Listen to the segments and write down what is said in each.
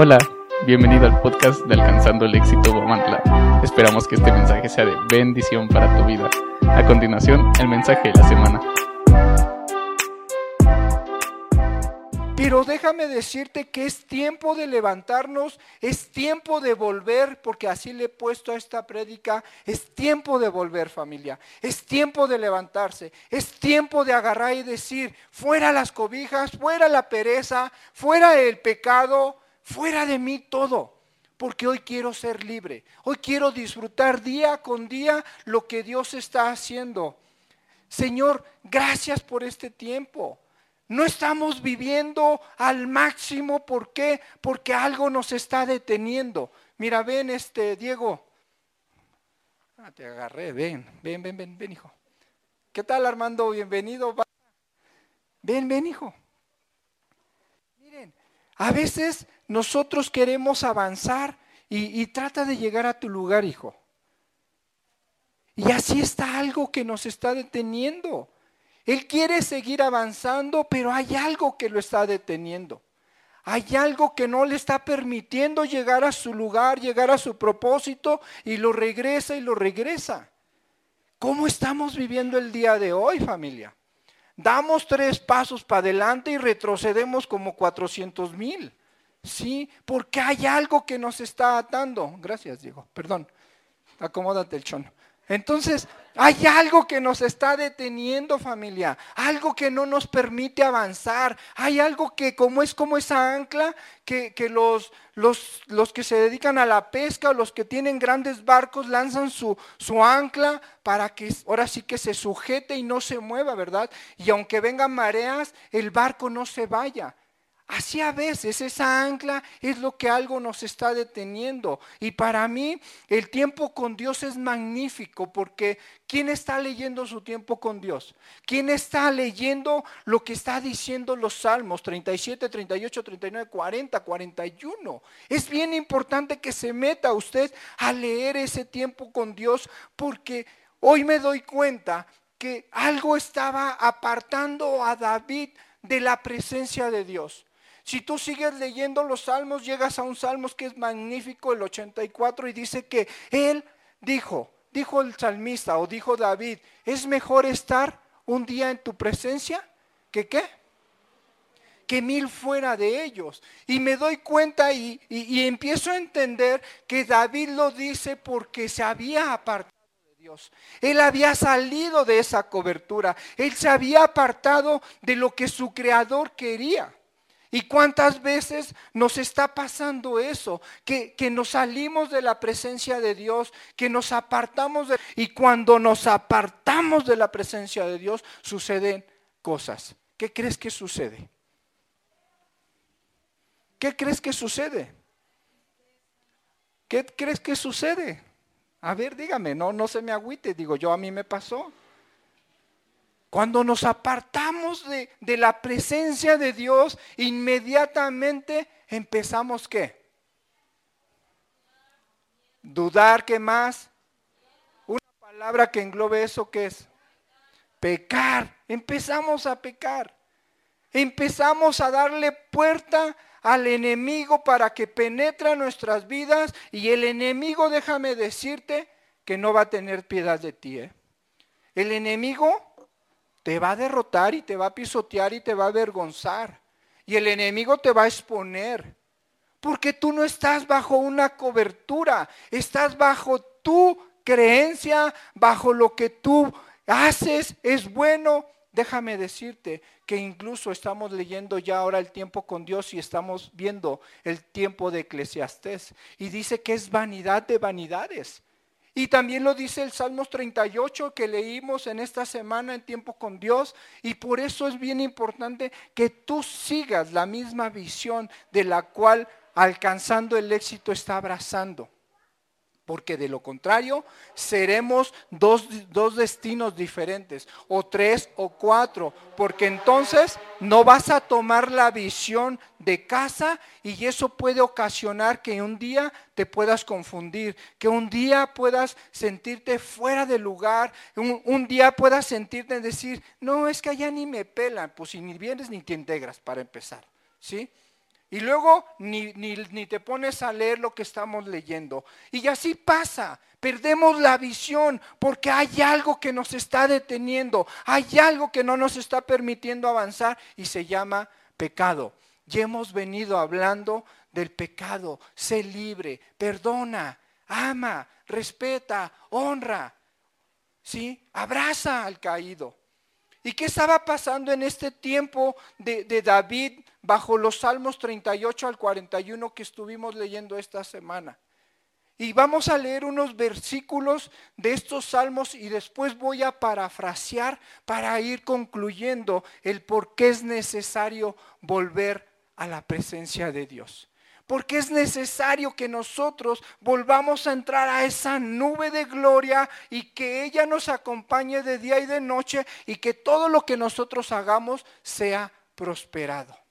Hola, bienvenido al podcast de Alcanzando el Éxito Guamantla. Esperamos que este mensaje sea de bendición para tu vida. A continuación, el mensaje de la semana. Pero déjame decirte que es tiempo de levantarnos, es tiempo de volver, porque así le he puesto a esta prédica, es tiempo de volver familia, es tiempo de levantarse, es tiempo de agarrar y decir, fuera las cobijas, fuera la pereza, fuera el pecado, fuera de mí todo. Porque hoy quiero ser libre, hoy quiero disfrutar día con día lo que Dios está haciendo. Señor, gracias por este tiempo. No estamos viviendo al máximo, ¿por qué? Porque algo nos está deteniendo. Mira, ven este Diego. Ah, te agarré, ven, ven, ven, ven, ven, hijo. ¿Qué tal, Armando? Bienvenido. Ven, ven, hijo. Miren, a veces nosotros queremos avanzar y, trata de llegar a tu lugar, hijo. Y así está algo que nos está deteniendo. Él quiere seguir avanzando, pero hay algo que lo está deteniendo. Hay algo que no le está permitiendo llegar a su lugar, llegar a su propósito y lo regresa y lo regresa. ¿Cómo estamos viviendo el día de hoy, familia? Damos tres pasos para adelante y retrocedemos como 400 mil. ¿Sí? Porque hay algo que nos está atando. Gracias, Diego. Perdón. Acomódate el chono. Entonces, hay algo que nos está deteniendo familia, algo que no nos permite avanzar, hay algo que como es como esa ancla que, los, los, los, que se dedican a la pesca o los que tienen grandes barcos lanzan su, su ancla para que ahora sí que se sujete y no se mueva, ¿verdad? Y aunque vengan mareas, el barco no se vaya. Así a veces esa ancla es lo que algo nos está deteniendo. Y para mí el tiempo con Dios es magnífico porque ¿quién está leyendo su tiempo con Dios? ¿Quién está leyendo lo que está diciendo los salmos 37, 38, 39, 40, 41? Es bien importante que se meta usted a leer ese tiempo con Dios porque hoy me doy cuenta que algo estaba apartando a David de la presencia de Dios. Si tú sigues leyendo los salmos, llegas a un salmos que es magnífico, el 84, y dice que él dijo, dijo el salmista o dijo David, es mejor estar un día en tu presencia que qué? que mil fuera de ellos. Y me doy cuenta y, y, empiezo a entender que David lo dice porque se había apartado de Dios. Él había salido de esa cobertura. Él se había apartado de lo que su creador quería. ¿Y cuántas veces nos está pasando eso? Que, nos salimos de la presencia de Dios, que nos apartamos de... Y cuando nos apartamos de la presencia de Dios, suceden cosas. ¿Qué crees que sucede? ¿Qué crees que sucede? ¿Qué crees que sucede? A ver, dígame, no, no se me agüite, digo yo, a mí me pasó. Cuando nos apartamos de, la presencia de Dios, inmediatamente empezamos qué? Dudar, ¿qué más? Una palabra que englobe eso, ¿qué es? Pecar. Empezamos a pecar. Empezamos a darle puerta al enemigo para que penetre nuestras vidas y el enemigo, déjame decirte, que no va a tener piedad de ti. ¿eh? El enemigo te va a derrotar y te va a pisotear y te va a avergonzar. Y el enemigo te va a exponer. Porque tú no estás bajo una cobertura, estás bajo tu creencia, bajo lo que tú haces, es bueno. Déjame decirte que incluso estamos leyendo ya ahora el tiempo con Dios y estamos viendo el tiempo de Eclesiastés. Y dice que es vanidad de vanidades. Y también lo dice el Salmos 38 que leímos en esta semana en tiempo con Dios. Y por eso es bien importante que tú sigas la misma visión de la cual alcanzando el éxito está abrazando porque de lo contrario seremos dos, destinos diferentes, o tres o cuatro, porque entonces no vas a tomar la visión de casa y eso puede ocasionar que un día te puedas confundir, que un día puedas sentirte fuera de lugar, un, un día puedas sentirte decir, no, es que allá ni me pelan, pues si ni vienes ni te integras para empezar, ¿sí? Y luego ni, ni, ni, te pones a leer lo que estamos leyendo. Y así pasa. Perdemos la visión porque hay algo que nos está deteniendo. Hay algo que no nos está permitiendo avanzar y se llama pecado. Ya hemos venido hablando del pecado. Sé libre, perdona, ama, respeta, honra. ¿Sí? Abraza al caído. ¿Y qué estaba pasando en este tiempo de, de, David bajo los Salmos 38 al 41 que estuvimos leyendo esta semana? Y vamos a leer unos versículos de estos salmos y después voy a parafrasear para ir concluyendo el por qué es necesario volver a la presencia de Dios. Porque es necesario que nosotros volvamos a entrar a esa nube de gloria y que ella nos acompañe de día y de noche y que todo lo que nosotros hagamos sea prosperado.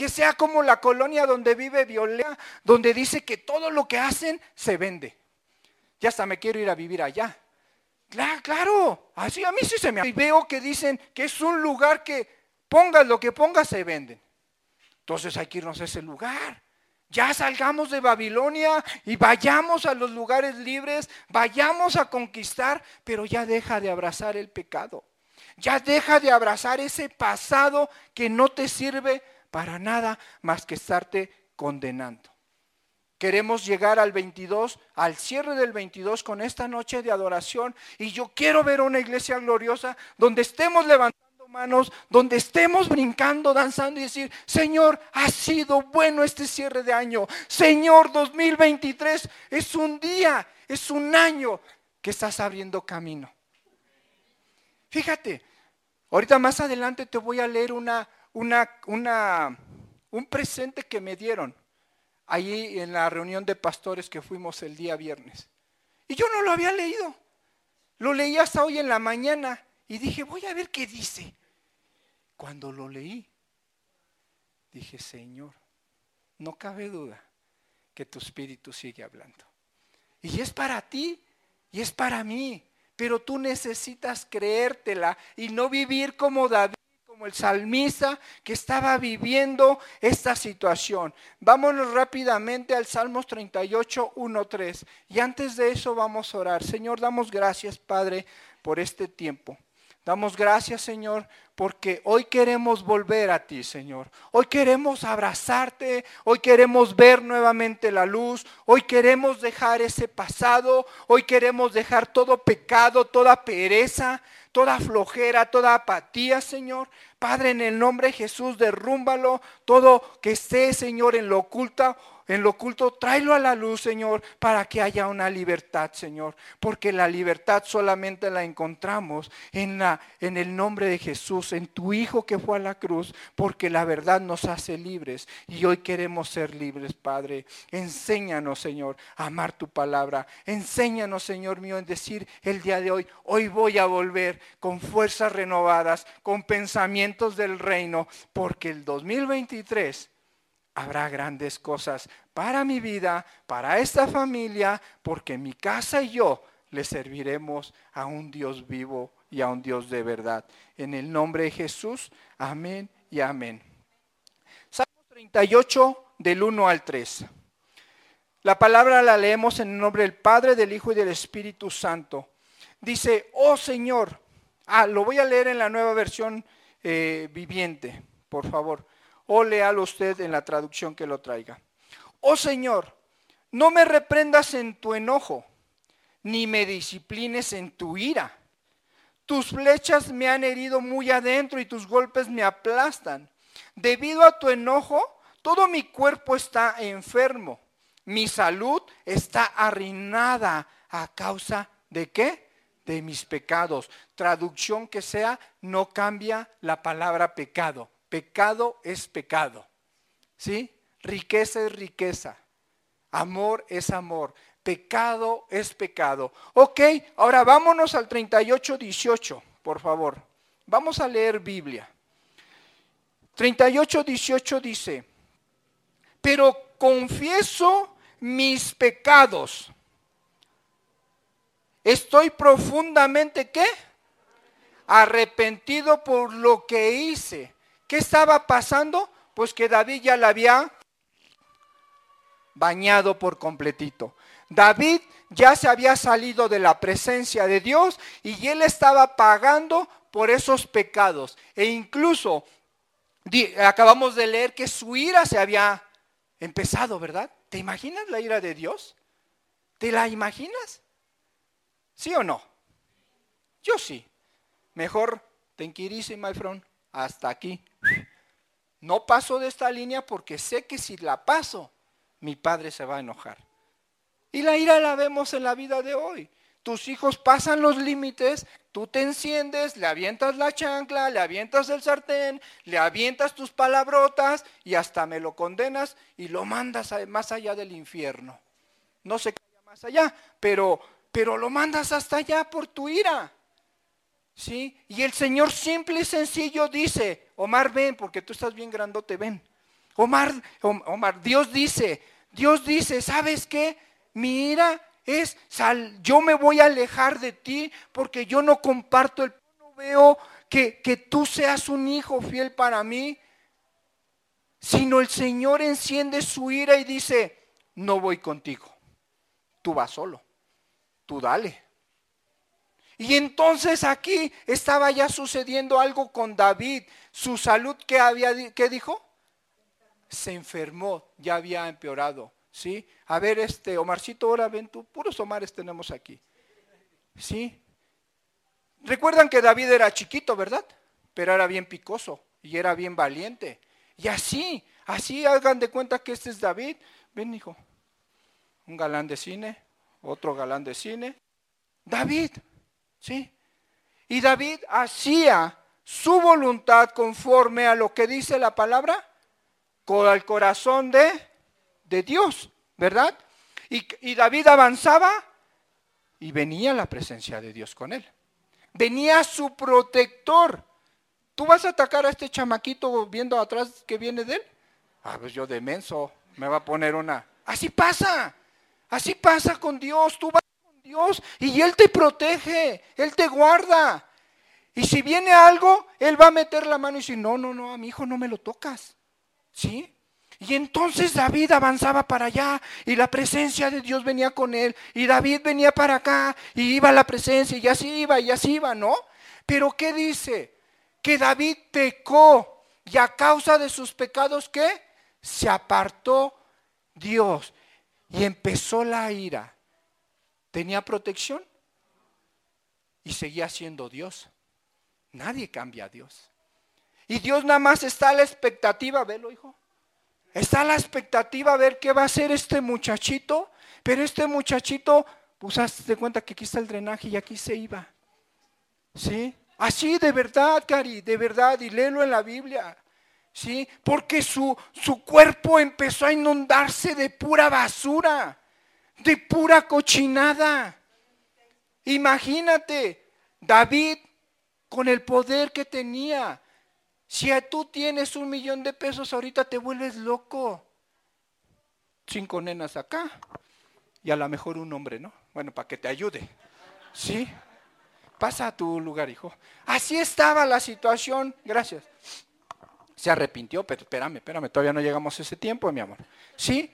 Que sea como la colonia donde vive Violeta, donde dice que todo lo que hacen se vende. Ya hasta me quiero ir a vivir allá. Claro, claro, así a mí sí se me... Y veo que dicen que es un lugar que pongas lo que pongas se venden. Entonces hay que irnos a ese lugar. Ya salgamos de Babilonia y vayamos a los lugares libres, vayamos a conquistar, pero ya deja de abrazar el pecado. Ya deja de abrazar ese pasado que no te sirve para nada más que estarte condenando. Queremos llegar al 22, al cierre del 22 con esta noche de adoración y yo quiero ver una iglesia gloriosa donde estemos levantando manos, donde estemos brincando, danzando y decir, Señor, ha sido bueno este cierre de año. Señor, 2023 es un día, es un año que estás abriendo camino. Fíjate, ahorita más adelante te voy a leer una, una, una, un presente que me dieron ahí en la reunión de pastores que fuimos el día viernes. Y yo no lo había leído. Lo leí hasta hoy en la mañana y dije, voy a ver qué dice. Cuando lo leí, dije, Señor, no cabe duda que tu espíritu sigue hablando. Y es para ti y es para mí, pero tú necesitas creértela y no vivir como David, como el salmista que estaba viviendo esta situación. Vámonos rápidamente al Salmos 38, 1, 3. Y antes de eso vamos a orar. Señor, damos gracias, Padre, por este tiempo. Damos gracias, Señor, porque hoy queremos volver a ti, Señor. Hoy queremos abrazarte, hoy queremos ver nuevamente la luz, hoy queremos dejar ese pasado, hoy queremos dejar todo pecado, toda pereza, toda flojera, toda apatía, Señor. Padre, en el nombre de Jesús, derrúmbalo, todo que esté, Señor, en lo oculta en lo oculto, tráelo a la luz, Señor, para que haya una libertad, Señor. Porque la libertad solamente la encontramos en, la, en el nombre de Jesús, en tu Hijo que fue a la cruz, porque la verdad nos hace libres. Y hoy queremos ser libres, Padre. Enséñanos, Señor, a amar tu palabra. Enséñanos, Señor mío, en decir el día de hoy, hoy voy a volver con fuerzas renovadas, con pensamientos del reino, porque el 2023 habrá grandes cosas para mi vida, para esta familia, porque mi casa y yo le serviremos a un Dios vivo y a un Dios de verdad. En el nombre de Jesús, amén y amén. Salmo 38 del 1 al 3. La palabra la leemos en el nombre del Padre, del Hijo y del Espíritu Santo. Dice, oh Señor, ah, lo voy a leer en la nueva versión eh, viviente, por favor o léalo usted en la traducción que lo traiga. Oh Señor, no me reprendas en tu enojo, ni me disciplines en tu ira. Tus flechas me han herido muy adentro y tus golpes me aplastan. Debido a tu enojo, todo mi cuerpo está enfermo. Mi salud está arruinada a causa de qué? De mis pecados. Traducción que sea, no cambia la palabra pecado. Pecado es pecado. ¿Sí? Riqueza es riqueza. Amor es amor. Pecado es pecado. Ok, ahora vámonos al 38, 18, por favor. Vamos a leer Biblia. 38, 18 dice, pero confieso mis pecados. Estoy profundamente, ¿qué? Arrepentido por lo que hice. ¿Qué estaba pasando? Pues que David ya la había bañado por completito. David ya se había salido de la presencia de Dios y él estaba pagando por esos pecados. E incluso acabamos de leer que su ira se había empezado, ¿verdad? ¿Te imaginas la ira de Dios? ¿Te la imaginas? ¿Sí o no? Yo sí. Mejor, ten my friend, hasta aquí. No paso de esta línea porque sé que si la paso, mi padre se va a enojar. Y la ira la vemos en la vida de hoy. Tus hijos pasan los límites, tú te enciendes, le avientas la chancla, le avientas el sartén, le avientas tus palabrotas y hasta me lo condenas y lo mandas más allá del infierno. No se calla más allá, pero, pero lo mandas hasta allá por tu ira. ¿Sí? Y el Señor simple y sencillo dice, Omar, ven, porque tú estás bien grandote, ven. Omar, Omar, Dios dice, Dios dice, ¿sabes qué? Mi ira es, sal, yo me voy a alejar de ti porque yo no comparto el, no veo que, que tú seas un hijo fiel para mí, sino el Señor enciende su ira y dice, no voy contigo, tú vas solo, tú dale. Y entonces aquí estaba ya sucediendo algo con David. Su salud, ¿qué, había, qué dijo? Se enfermó, ya había empeorado. ¿Sí? A ver, este, Omarcito, ahora ven tú, puros Omares tenemos aquí. ¿Sí? Recuerdan que David era chiquito, ¿verdad? Pero era bien picoso y era bien valiente. Y así, así hagan de cuenta que este es David. Ven, hijo. Un galán de cine, otro galán de cine. David, ¿Sí? Y David hacía su voluntad conforme a lo que dice la palabra, con el corazón de, de Dios, ¿verdad? Y, David avanzaba y venía la presencia de Dios con él. Venía su protector. ¿Tú vas a atacar a este chamaquito viendo atrás que viene de él? Ah, pues yo de menso me va a poner una. Así pasa. Así pasa con Dios. Tú vas Dios y Él te protege, Él te guarda. Y si viene algo, Él va a meter la mano y decir, no, no, no, a mi hijo no me lo tocas. ¿Sí? Y entonces David avanzaba para allá y la presencia de Dios venía con él. Y David venía para acá y iba a la presencia y así iba y así iba, ¿no? Pero ¿qué dice? Que David pecó y a causa de sus pecados, ¿qué? Se apartó Dios y empezó la ira tenía protección y seguía siendo Dios. Nadie cambia a Dios. Y Dios nada más está a la expectativa, velo hijo. Está a la expectativa a ver qué va a hacer este muchachito. Pero este muchachito, pues hazte cuenta que aquí está el drenaje y aquí se iba. ¿Sí? Así de verdad, Cari, de verdad, y léelo en la Biblia. ¿Sí? Porque su, su cuerpo empezó a inundarse de pura basura de pura cochinada. Imagínate, David con el poder que tenía. Si tú tienes un millón de pesos, ahorita te vuelves loco. Cinco nenas acá y a lo mejor un hombre, ¿no? Bueno, para que te ayude. ¿Sí? Pasa a tu lugar, hijo. Así estaba la situación. Gracias. Se arrepintió, pero espérame, espérame, todavía no llegamos a ese tiempo, mi amor. ¿Sí?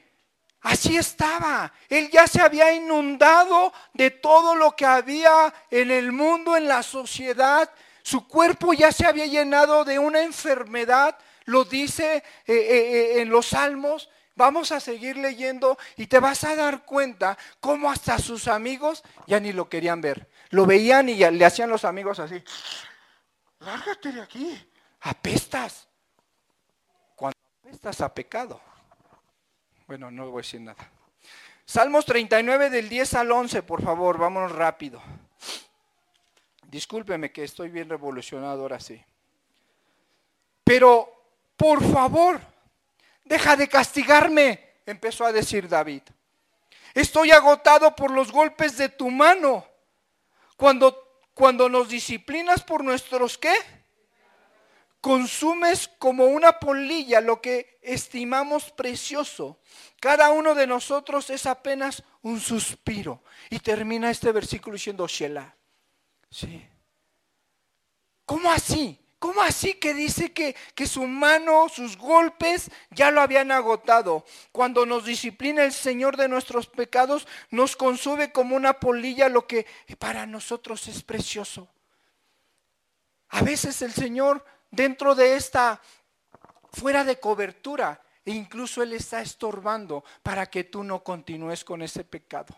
Así estaba. Él ya se había inundado de todo lo que había en el mundo, en la sociedad. Su cuerpo ya se había llenado de una enfermedad. Lo dice eh, eh, eh, en los salmos. Vamos a seguir leyendo y te vas a dar cuenta cómo hasta sus amigos ya ni lo querían ver. Lo veían y le hacían los amigos así. Lárgate de aquí. Apestas. Cuando apestas a pecado. Bueno, no voy a decir nada. Salmos 39 del 10 al 11, por favor, vámonos rápido. Discúlpeme que estoy bien revolucionado ahora sí. Pero, por favor, deja de castigarme, empezó a decir David. Estoy agotado por los golpes de tu mano. Cuando, cuando nos disciplinas por nuestros qué? Consumes como una polilla lo que estimamos precioso. Cada uno de nosotros es apenas un suspiro. Y termina este versículo diciendo Shelah. Sí. ¿Cómo así? ¿Cómo así que dice que, que, su mano, sus golpes ya lo habían agotado? Cuando nos disciplina el Señor de nuestros pecados, nos consume como una polilla lo que para nosotros es precioso. A veces el Señor dentro de esta, fuera de cobertura, e incluso Él está estorbando para que tú no continúes con ese pecado.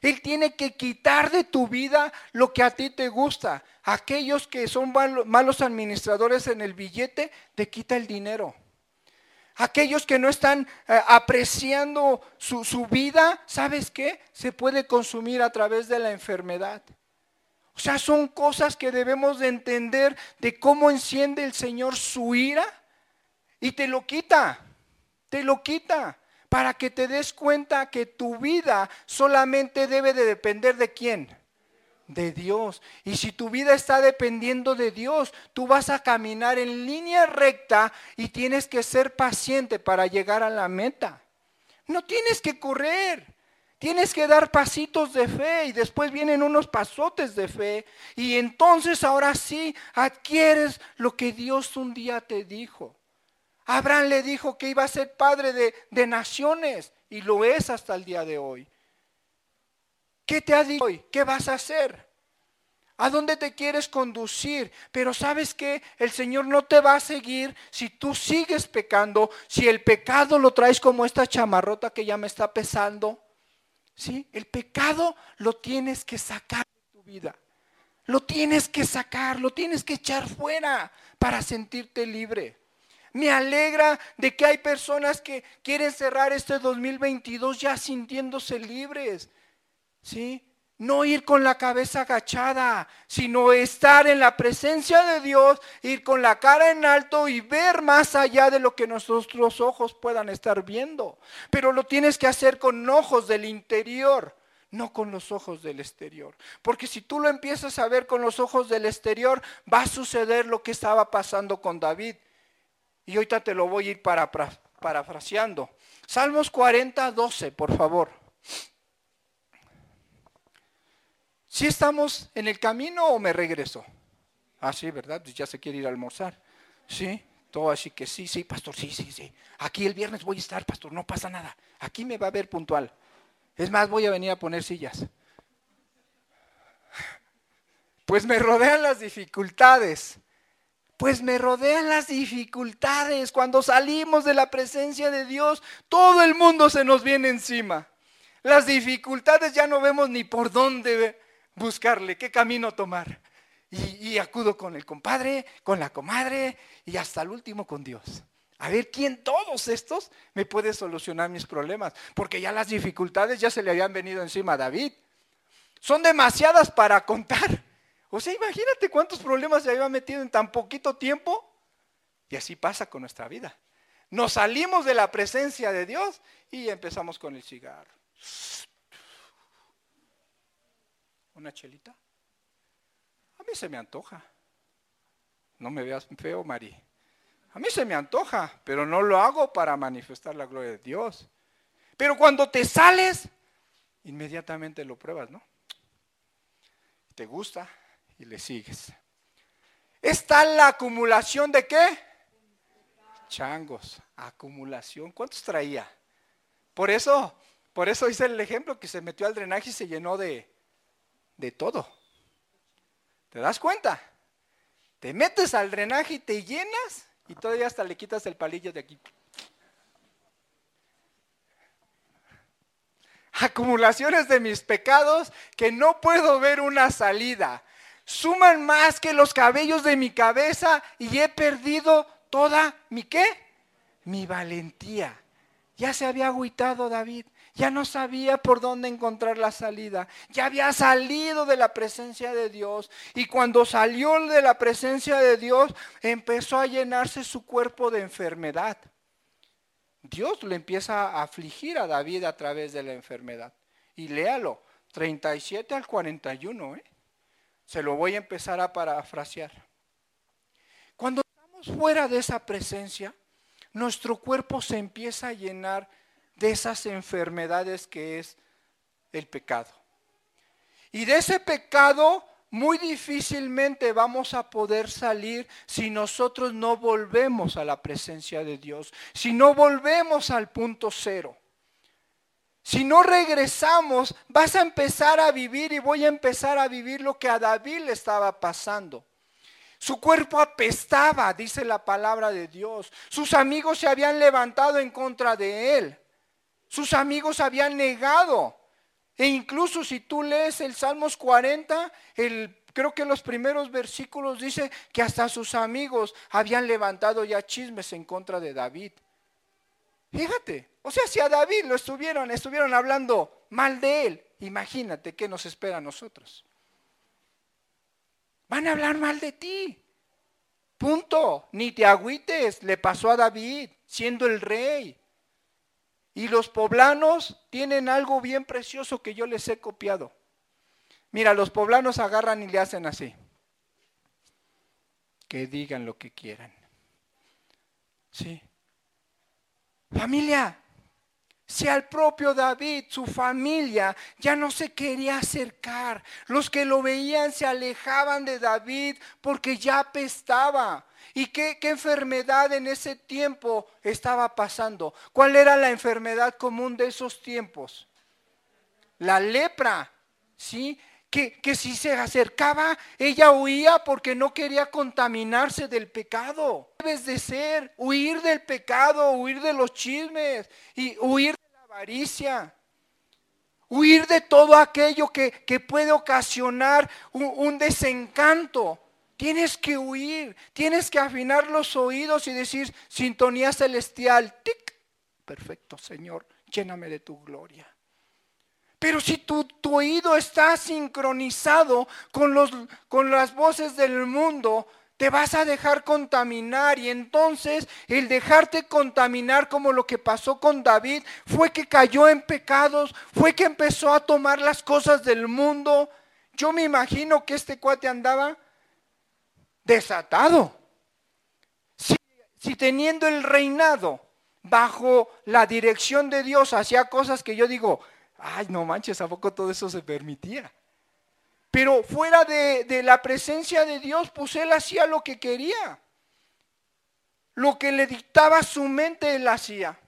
Él tiene que quitar de tu vida lo que a ti te gusta. Aquellos que son malos administradores en el billete, te quita el dinero. Aquellos que no están eh, apreciando su, su vida, ¿sabes qué? Se puede consumir a través de la enfermedad. O sea, son cosas que debemos de entender de cómo enciende el Señor su ira y te lo quita, te lo quita para que te des cuenta que tu vida solamente debe de depender de quién? De Dios. Y si tu vida está dependiendo de Dios, tú vas a caminar en línea recta y tienes que ser paciente para llegar a la meta. No tienes que correr. Tienes que dar pasitos de fe y después vienen unos pasotes de fe y entonces ahora sí adquieres lo que Dios un día te dijo. Abraham le dijo que iba a ser padre de, naciones y lo es hasta el día de hoy. ¿Qué te ha dicho hoy? ¿Qué vas a hacer? ¿A dónde te quieres conducir? Pero sabes que el Señor no te va a seguir si tú sigues pecando, si el pecado lo traes como esta chamarrota que ya me está pesando. ¿Sí? El pecado lo tienes que sacar de tu vida. Lo tienes que sacar, lo tienes que echar fuera para sentirte libre. Me alegra de que hay personas que quieren cerrar este 2022 ya sintiéndose libres. ¿Sí? No ir con la cabeza agachada, sino estar en la presencia de Dios, ir con la cara en alto y ver más allá de lo que nuestros ojos puedan estar viendo. Pero lo tienes que hacer con ojos del interior, no con los ojos del exterior. Porque si tú lo empiezas a ver con los ojos del exterior, va a suceder lo que estaba pasando con David. Y ahorita te lo voy a ir para, parafraseando. Salmos 40, 12, por favor. ¿Si estamos en el camino o me regreso? Ah, sí, ¿verdad? Pues ya se quiere ir a almorzar. Sí, todo así que sí, sí, pastor, sí, sí, sí. Aquí el viernes voy a estar, pastor, no pasa nada. Aquí me va a ver puntual. Es más, voy a venir a poner sillas. Pues me rodean las dificultades. Pues me rodean las dificultades. Cuando salimos de la presencia de Dios, todo el mundo se nos viene encima. Las dificultades ya no vemos ni por dónde buscarle, qué camino tomar. Y, acudo con el compadre, con la comadre y hasta el último con Dios. A ver quién todos estos me puede solucionar mis problemas. Porque ya las dificultades ya se le habían venido encima a David. Son demasiadas para contar. O sea, imagínate cuántos problemas se había metido en tan poquito tiempo. Y así pasa con nuestra vida. Nos salimos de la presencia de Dios y empezamos con el cigarro. ¿Una chelita? A mí se me antoja. No me veas feo, Mari. A mí se me antoja, pero no lo hago para manifestar la gloria de Dios. Pero cuando te sales, inmediatamente lo pruebas, ¿no? Te gusta, y le sigues. Está la acumulación de qué? Changos, acumulación. ¿Cuántos traía? Por eso, por eso hice el ejemplo que se metió al drenaje y se llenó de, de todo. ¿Te das cuenta? Te metes al drenaje y te llenas y todavía hasta le quitas el palillo de aquí. Acumulaciones de mis pecados que no puedo ver una salida suman más que los cabellos de mi cabeza y he perdido toda mi qué? Mi valentía. Ya se había agüitado David, ya no sabía por dónde encontrar la salida, ya había salido de la presencia de Dios y cuando salió de la presencia de Dios empezó a llenarse su cuerpo de enfermedad. Dios le empieza a afligir a David a través de la enfermedad. Y léalo, 37 al 41, ¿eh? Se lo voy a empezar a parafrasear. Cuando estamos fuera de esa presencia, nuestro cuerpo se empieza a llenar de esas enfermedades que es el pecado. Y de ese pecado muy difícilmente vamos a poder salir si nosotros no volvemos a la presencia de Dios, si no volvemos al punto cero. Si no regresamos, vas a empezar a vivir y voy a empezar a vivir lo que a David le estaba pasando. Su cuerpo apestaba, dice la palabra de Dios. Sus amigos se habían levantado en contra de él. Sus amigos habían negado. E incluso si tú lees el Salmos 40, el, creo que los primeros versículos dice que hasta sus amigos habían levantado ya chismes en contra de David. Fíjate, o sea, si a David lo estuvieron, estuvieron hablando mal de él, imagínate qué nos espera a nosotros. Van a hablar mal de ti. Punto. Ni te agüites. Le pasó a David, siendo el rey. Y los poblanos tienen algo bien precioso que yo les he copiado. Mira, los poblanos agarran y le hacen así. Que digan lo que quieran. Sí. Familia, si al propio David, su familia, ya no se quería acercar, los que lo veían se alejaban de David porque ya apestaba. ¿Y qué, enfermedad en ese tiempo estaba pasando? ¿Cuál era la enfermedad común de esos tiempos? La lepra, ¿sí? Que, que si se acercaba, ella huía porque no quería contaminarse del pecado. Debes de ser, huir del pecado, huir de los chismes y huir avaricia. Huir de todo aquello que, puede ocasionar un, desencanto. Tienes que huir, tienes que afinar los oídos y decir, sintonía celestial, tic, perfecto Señor, lléname de tu gloria. Pero si tu, tu oído está sincronizado con, los, con las voces del mundo, te vas a dejar contaminar y entonces el dejarte contaminar como lo que pasó con David fue que cayó en pecados, fue que empezó a tomar las cosas del mundo. Yo me imagino que este cuate andaba desatado. Si, teniendo el reinado bajo la dirección de Dios hacía cosas que yo digo, ay, no manches, ¿a poco todo eso se permitía? Pero fuera de, la presencia de Dios, pues él hacía lo que quería. Lo que le dictaba su mente, él hacía.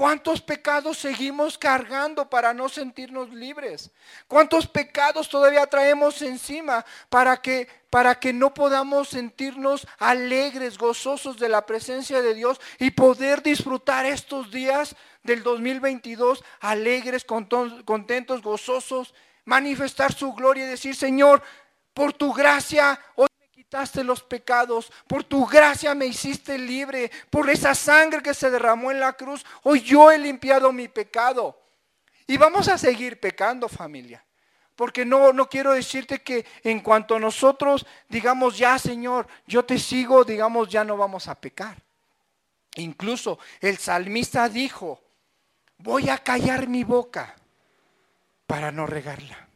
¿Cuántos pecados seguimos cargando para no sentirnos libres? ¿Cuántos pecados todavía traemos encima para que, para que no podamos sentirnos alegres, gozosos de la presencia de Dios y poder disfrutar estos días del 2022 alegres, contentos, gozosos manifestar su gloria y decir, Señor, por tu gracia quitaste los pecados, por tu gracia me hiciste libre, por esa sangre que se derramó en la cruz, hoy yo he limpiado mi pecado. Y vamos a seguir pecando, familia. Porque no, no quiero decirte que en cuanto nosotros digamos, ya Señor, yo te sigo, digamos, ya no vamos a pecar. Incluso el salmista dijo, voy a callar mi boca para no regarla.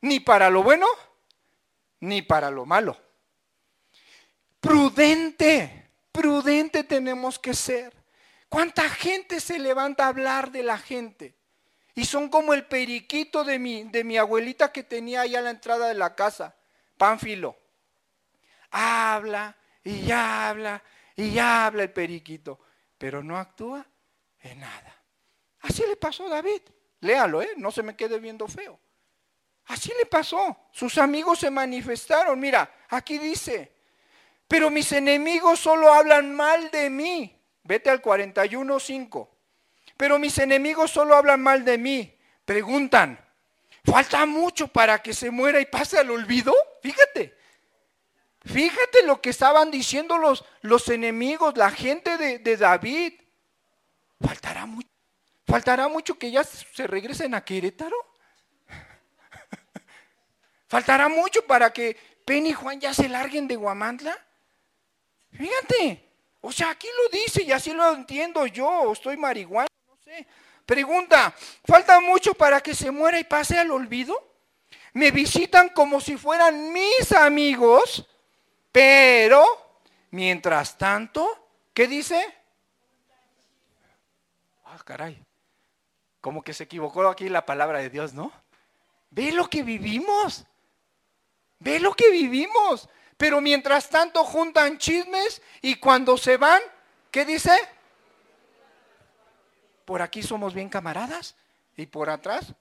Ni para lo bueno, ni para lo malo. Prudente, prudente tenemos que ser. ¿Cuánta gente se levanta a hablar de la gente? Y son como el periquito de mi, de mi abuelita que tenía allá a la entrada de la casa, Pánfilo. Habla y habla y habla el periquito, pero no actúa en nada. Así le pasó a David. Léalo, ¿eh? no se me quede viendo feo. Así le pasó. Sus amigos se manifestaron. Mira, aquí dice, pero mis enemigos solo hablan mal de mí. Vete al 41.5. Pero mis enemigos solo hablan mal de mí. Preguntan, ¿falta mucho para que se muera y pase al olvido? Fíjate. Fíjate lo que estaban diciendo los, los enemigos, la gente de, de David. Faltará mucho. ¿Faltará mucho que ya se regresen a Querétaro? ¿Faltará mucho para que Penny y Juan ya se larguen de Guamantla? Fíjate, o sea, aquí lo dice y así lo entiendo yo, estoy marihuana, no sé. Pregunta, ¿falta mucho para que se muera y pase al olvido? Me visitan como si fueran mis amigos, pero mientras tanto, ¿qué dice? Ah, caray. Como que se equivocó aquí la palabra de Dios, ¿no? Ve lo que vivimos. Ve lo que vivimos. Pero mientras tanto juntan chismes y cuando se van, ¿qué dice? Por aquí somos bien camaradas y por atrás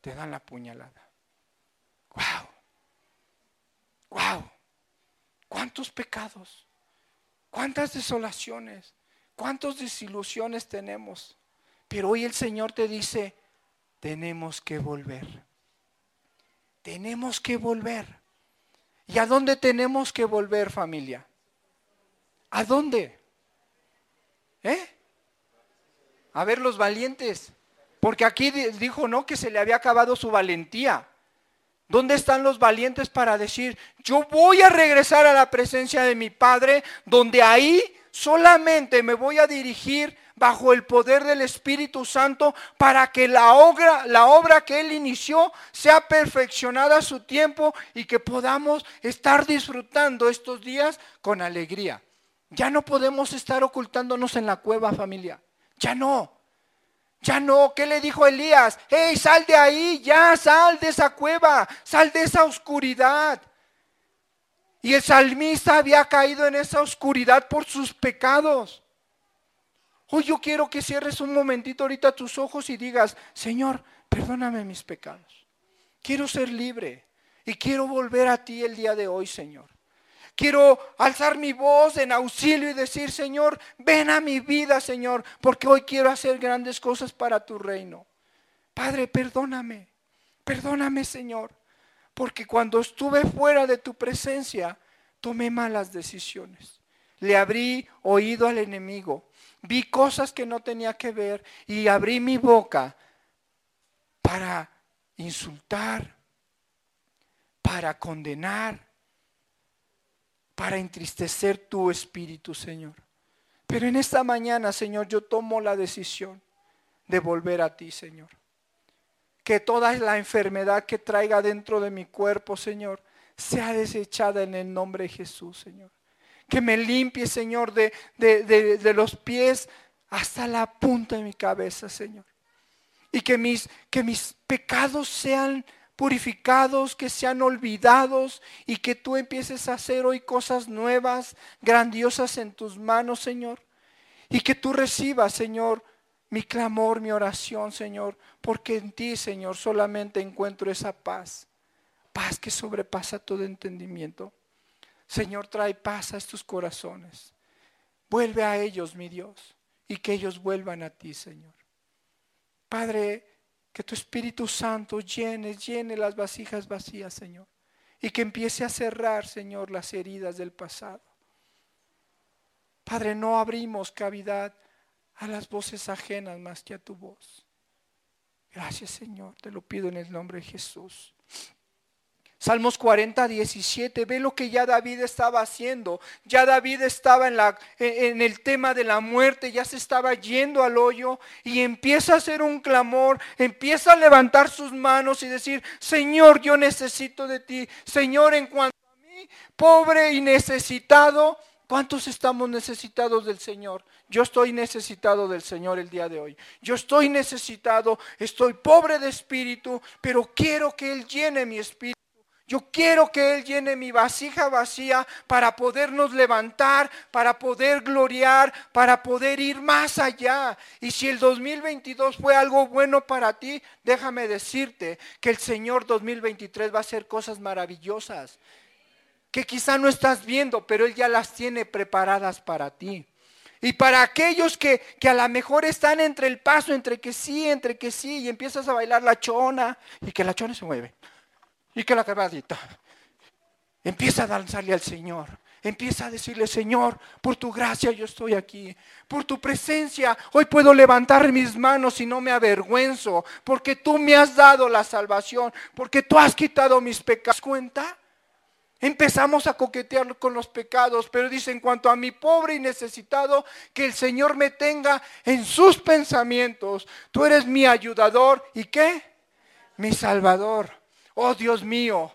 te dan la puñalada. ¡Wow! ¡Wow! ¿Cuántos pecados? ¿Cuántas desolaciones? ¿Cuántas desilusiones tenemos? Pero hoy el Señor te dice, tenemos que volver. Tenemos que volver. ¿Y a dónde tenemos que volver, familia? ¿A dónde? ¿Eh? A ver los valientes. Porque aquí dijo, ¿no? Que se le había acabado su valentía. ¿Dónde están los valientes para decir, yo voy a regresar a la presencia de mi Padre, donde ahí solamente me voy a dirigir bajo el poder del Espíritu Santo para que la obra, la obra que Él inició sea perfeccionada a su tiempo y que podamos estar disfrutando estos días con alegría? Ya no podemos estar ocultándonos en la cueva, familia. Ya no. Ya no, ¿qué le dijo Elías? ¡Hey, sal de ahí! Ya, sal de esa cueva, sal de esa oscuridad. Y el salmista había caído en esa oscuridad por sus pecados. Hoy yo quiero que cierres un momentito ahorita tus ojos y digas, Señor, perdóname mis pecados. Quiero ser libre y quiero volver a ti el día de hoy, Señor. Quiero alzar mi voz en auxilio y decir, Señor, ven a mi vida, Señor, porque hoy quiero hacer grandes cosas para tu reino. Padre, perdóname, perdóname, Señor, porque cuando estuve fuera de tu presencia, tomé malas decisiones. Le abrí oído al enemigo, vi cosas que no tenía que ver y abrí mi boca para insultar, para condenar, para entristecer tu espíritu, Señor. Pero en esta mañana, Señor, yo tomo la decisión de volver a ti, Señor. Que toda la enfermedad que traiga dentro de mi cuerpo, Señor, sea desechada en el nombre de Jesús, Señor. Que me limpie, Señor, de, de, de, los pies hasta la punta de mi cabeza, Señor. Y que mis, que mis pecados sean purificados, que sean olvidados y que tú empieces a hacer hoy cosas nuevas, grandiosas en tus manos, Señor. Y que tú recibas, Señor, mi clamor, mi oración, Señor, porque en ti, Señor, solamente encuentro esa paz, paz que sobrepasa todo entendimiento. Señor, trae paz a estos corazones. Vuelve a ellos, mi Dios, y que ellos vuelvan a ti, Señor. Padre, que tu Espíritu Santo llene, llene las vasijas vacías, Señor. Y que empiece a cerrar, Señor, las heridas del pasado. Padre, no abrimos cavidad a las voces ajenas más que a tu voz. Gracias, Señor. Te lo pido en el nombre de Jesús. Salmos 40, 17, ve lo que ya David estaba haciendo. Ya David estaba en, la, en el tema de la muerte, ya se estaba yendo al hoyo y empieza a hacer un clamor, empieza a levantar sus manos y decir, Señor, yo necesito de ti. Señor, en cuanto a mí, pobre y necesitado, ¿cuántos estamos necesitados del Señor? Yo estoy necesitado del Señor el día de hoy. Yo estoy necesitado, estoy pobre de espíritu, pero quiero que Él llene mi espíritu. Yo quiero que Él llene mi vasija vacía para podernos levantar, para poder gloriar, para poder ir más allá. Y si el 2022 fue algo bueno para ti, déjame decirte que el Señor 2023 va a hacer cosas maravillosas que quizá no estás viendo, pero Él ya las tiene preparadas para ti. Y para aquellos que, que, a lo mejor están entre el paso, entre que sí, entre que sí, y empiezas a bailar la chona, y que la chona se mueve y que la cabadita. Empieza a danzarle al Señor. Empieza a decirle, Señor, por tu gracia yo estoy aquí. Por tu presencia hoy puedo levantar mis manos y no me avergüenzo. Porque tú me has dado la salvación. Porque tú has quitado mis pecados. ¿Cuenta? Empezamos a coquetear con los pecados, pero dice en cuanto a mi pobre y necesitado, que el Señor me tenga en sus pensamientos. Tú eres mi ayudador y qué? Mi salvador. Oh Dios mío,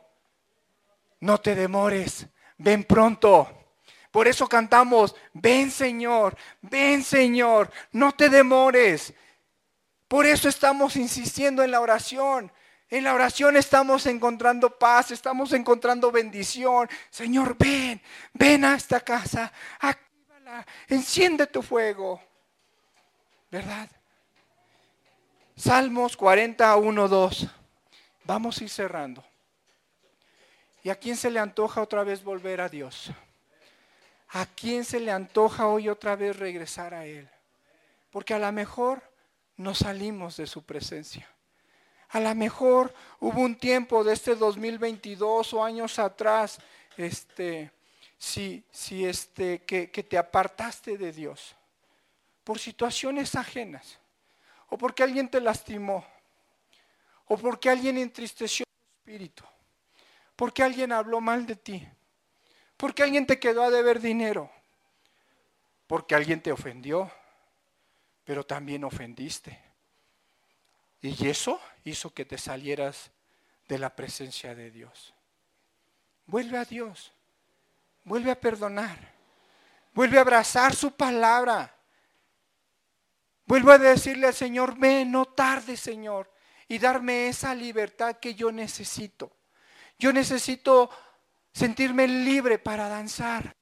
no te demores, ven pronto. Por eso cantamos, ven Señor, ven Señor, no te demores. Por eso estamos insistiendo en la oración. En la oración estamos encontrando paz, estamos encontrando bendición. Señor, ven, ven a esta casa, actívala, enciende tu fuego. ¿Verdad? Salmos 41, 2. Vamos a ir cerrando. ¿Y a quién se le antoja otra vez volver a Dios? ¿A quién se le antoja hoy otra vez regresar a Él? Porque a lo mejor nos salimos de su presencia. A lo mejor hubo un tiempo de este 2022 o años atrás, este, si, si este, que, que te apartaste de Dios por situaciones ajenas, o porque alguien te lastimó, o porque alguien entristeció tu espíritu, porque alguien habló mal de ti, porque alguien te quedó a deber dinero, porque alguien te ofendió, pero también ofendiste. Y eso hizo que te salieras de la presencia de Dios. Vuelve a Dios. Vuelve a perdonar. Vuelve a abrazar su palabra. Vuelve a decirle al Señor, ven, no tarde, Señor, y darme esa libertad que yo necesito. Yo necesito sentirme libre para danzar,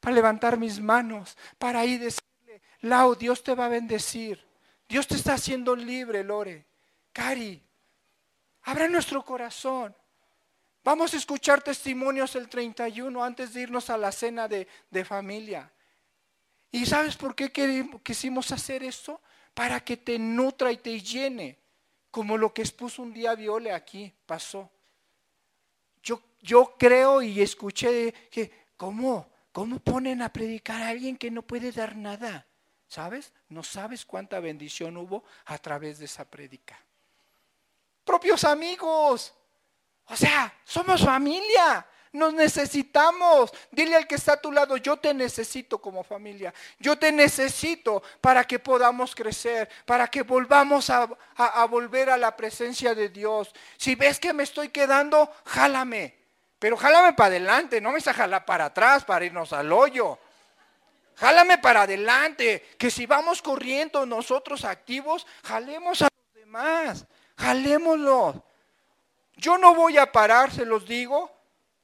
para levantar mis manos, para ir decirle, Lau, Dios te va a bendecir. Dios te está haciendo libre, Lore. Cari, abra nuestro corazón. Vamos a escuchar testimonios el 31 antes de irnos a la cena de, de familia. ¿Y sabes por qué quisimos hacer esto? Para que te nutra y te llene, como lo que expuso un día Viole aquí, pasó. Yo, yo creo y escuché que, ¿cómo? ¿Cómo ponen a predicar a alguien que no puede dar nada? ¿Sabes? No sabes cuánta bendición hubo a través de esa prédica propios amigos. O sea, somos familia. Nos necesitamos. Dile al que está a tu lado, yo te necesito como familia. Yo te necesito para que podamos crecer, para que volvamos a, volver a la presencia de Dios. Si ves que me estoy quedando, jálame. Pero jálame para adelante, no me a jalar para atrás para irnos al hoyo. Jálame para adelante, que si vamos corriendo nosotros activos, jalemos a los demás. Jalémoslo. Yo no voy a parar, se los digo.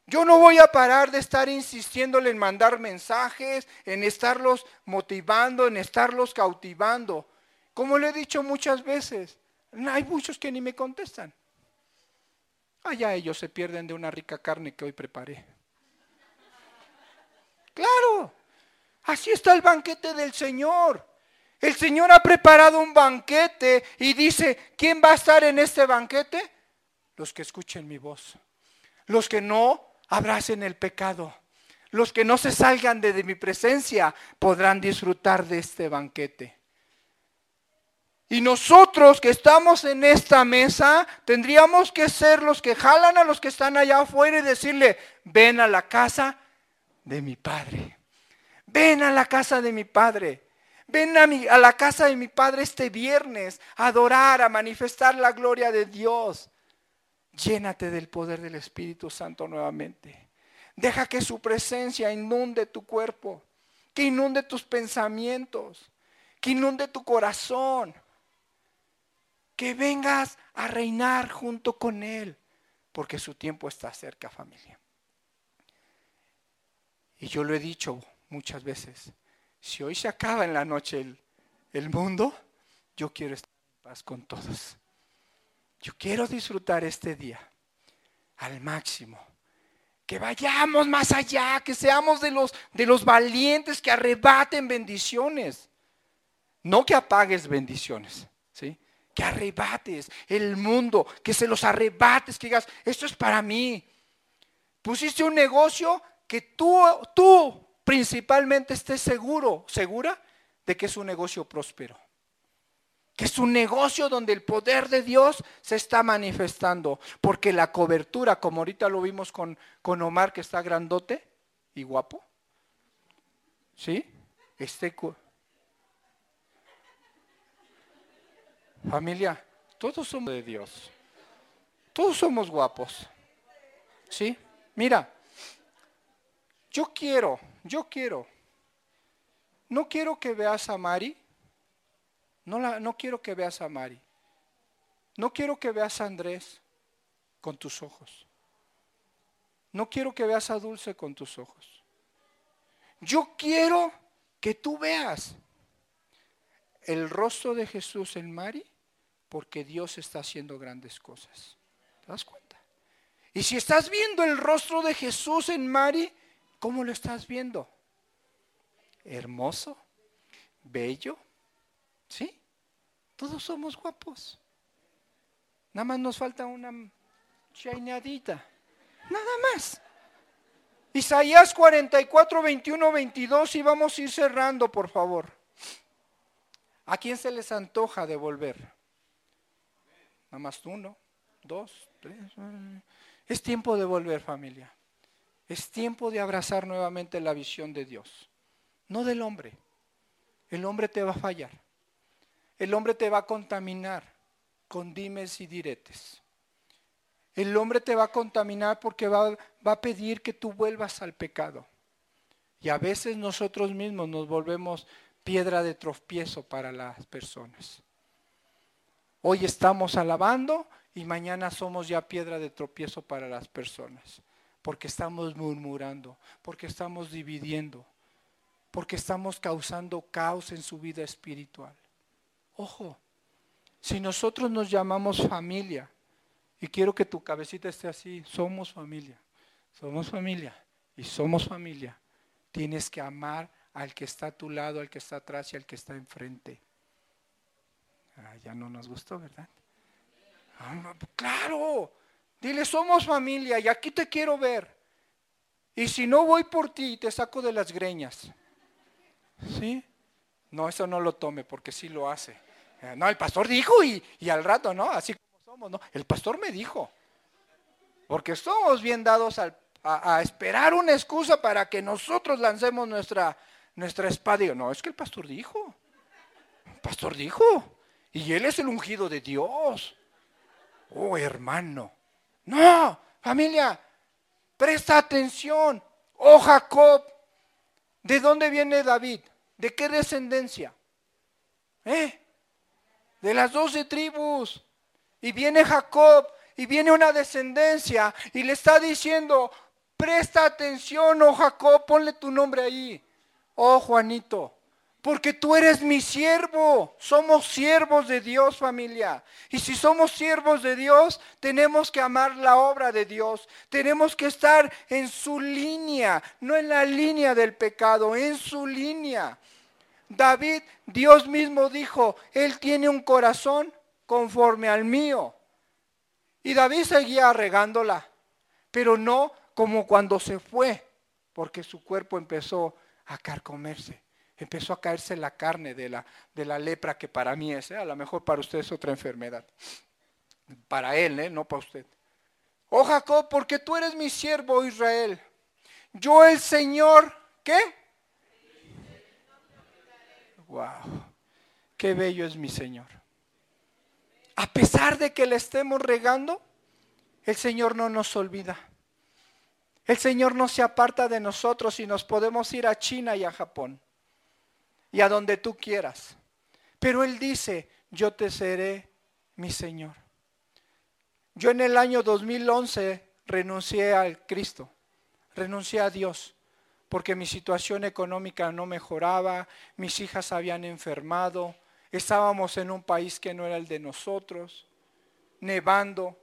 Yo no voy a parar de estar insistiéndole en mandar mensajes, en estarlos motivando, en estarlos cautivando. Como le he dicho muchas veces, hay muchos que ni me contestan. Allá ellos se pierden de una rica carne que hoy preparé. Claro, así está el banquete del Señor. El Señor ha preparado un banquete y dice, ¿quién va a estar en este banquete? Los que escuchen mi voz. Los que no abracen el pecado. Los que no se salgan de, mi presencia podrán disfrutar de este banquete. Y nosotros que estamos en esta mesa, tendríamos que ser los que jalan a los que están allá afuera y decirle, ven a la casa de mi Padre. Ven a la casa de mi Padre. Ven a, a la casa de mi Padre este viernes a adorar, a manifestar la gloria de Dios. Llénate del poder del Espíritu Santo nuevamente. Deja que su presencia inunde tu cuerpo, que inunde tus pensamientos, que inunde tu corazón. Que vengas a reinar junto con Él, porque su tiempo está cerca, familia. Y yo lo he dicho muchas veces, si hoy se acaba en la noche el, mundo, yo quiero estar en paz con todos. Yo quiero disfrutar este día al máximo. Que vayamos más allá, que seamos de los, de los valientes que arrebaten bendiciones. No que apagues bendiciones, ¿sí? Que arrebates el mundo, que se los arrebates, que digas, esto es para mí. Pusiste un negocio que tú, tú principalmente esté seguro, segura de que es un negocio próspero. Que es un negocio donde el poder de Dios se está manifestando. Porque la cobertura, como ahorita lo vimos con, con Omar, que está grandote y guapo. ¿Sí? Este. Familia, todos somos de Dios. Todos somos guapos. ¿Sí? Mira, yo quiero, yo quiero. No quiero que veas a Mari. No, la, no quiero que veas a Mari. No quiero que veas a Andrés. con tus ojos. No quiero que veas a Dulce con tus ojos. Yo quiero que tú veas el rostro de Jesús en Mari porque Dios está haciendo grandes cosas. ¿Te das cuenta? Y si estás viendo el rostro de Jesús en Mari, ¿cómo lo estás viendo? Hermoso, bello, ¿sí? Todos somos guapos. Nada más nos falta una chainadita. Nada más. Isaías 44, 21, 22 y vamos a ir cerrando, por favor. ¿A quién se les antoja devolver? Nada más uno, dos, tres. Es tiempo de volver, familia. Es tiempo de abrazar nuevamente la visión de Dios, no del hombre. El hombre te va a fallar. El hombre te va a contaminar con dimes y diretes. El hombre te va a contaminar porque va, va, a pedir que tú vuelvas al pecado. Y a veces nosotros mismos nos volvemos piedra de tropiezo para las personas. Hoy estamos alabando y mañana somos ya piedra de tropiezo para las personas. Porque estamos murmurando, porque estamos dividiendo, porque estamos causando caos en su vida espiritual. Ojo, si nosotros nos llamamos familia, y quiero que tu cabecita esté así, somos familia, somos familia y somos familia, tienes que amar al que está a tu lado, al que está atrás y al que está enfrente. Ah, ya no nos gustó, ¿verdad? Ah, claro, dile, somos familia y aquí te quiero ver. Y si no voy por ti, te saco de las greñas. ¿Sí? No, eso no lo tome porque sí lo hace. Eh, no, el pastor dijo y, y al rato, ¿no? Así como somos, ¿no? El pastor me dijo. Porque somos bien dados a, a, esperar una excusa para que nosotros lancemos nuestra, nuestra espada. Digo, no, es que el pastor dijo. El pastor dijo. Y él es el ungido de Dios. Oh, hermano. No, familia, presta atención. Oh, Jacob. ¿De dónde viene David? ¿De qué descendencia? ¿Eh? De las doce tribus. Y viene Jacob y viene una descendencia y le está diciendo, presta atención, oh Jacob, ponle tu nombre ahí. Oh Juanito, porque tú eres mi siervo. Somos siervos de Dios, familia. Y si somos siervos de Dios, tenemos que amar la obra de Dios. Tenemos que estar en su línea, no en la línea del pecado, en su línea. David, Dios mismo dijo, Él tiene un corazón conforme al mío. Y David seguía regándola, pero no como cuando se fue, porque su cuerpo empezó a carcomerse. Empezó a caerse la carne de la, de la lepra que para mí es, ¿eh? a lo mejor para usted es otra enfermedad. Para él, ¿eh? no para usted. Oh Jacob, porque tú eres mi siervo Israel. Yo el Señor, ¿qué? Wow, qué bello es mi Señor. A pesar de que le estemos regando, el Señor no nos olvida. El Señor no se aparta de nosotros y nos podemos ir a China y a Japón y a donde tú quieras. Pero Él dice, yo te seré mi Señor. Yo en el año 2011 renuncié al Cristo, renuncié a Dios, porque mi situación económica no mejoraba, mis hijas habían enfermado, estábamos en un país que no era el de nosotros, nevando,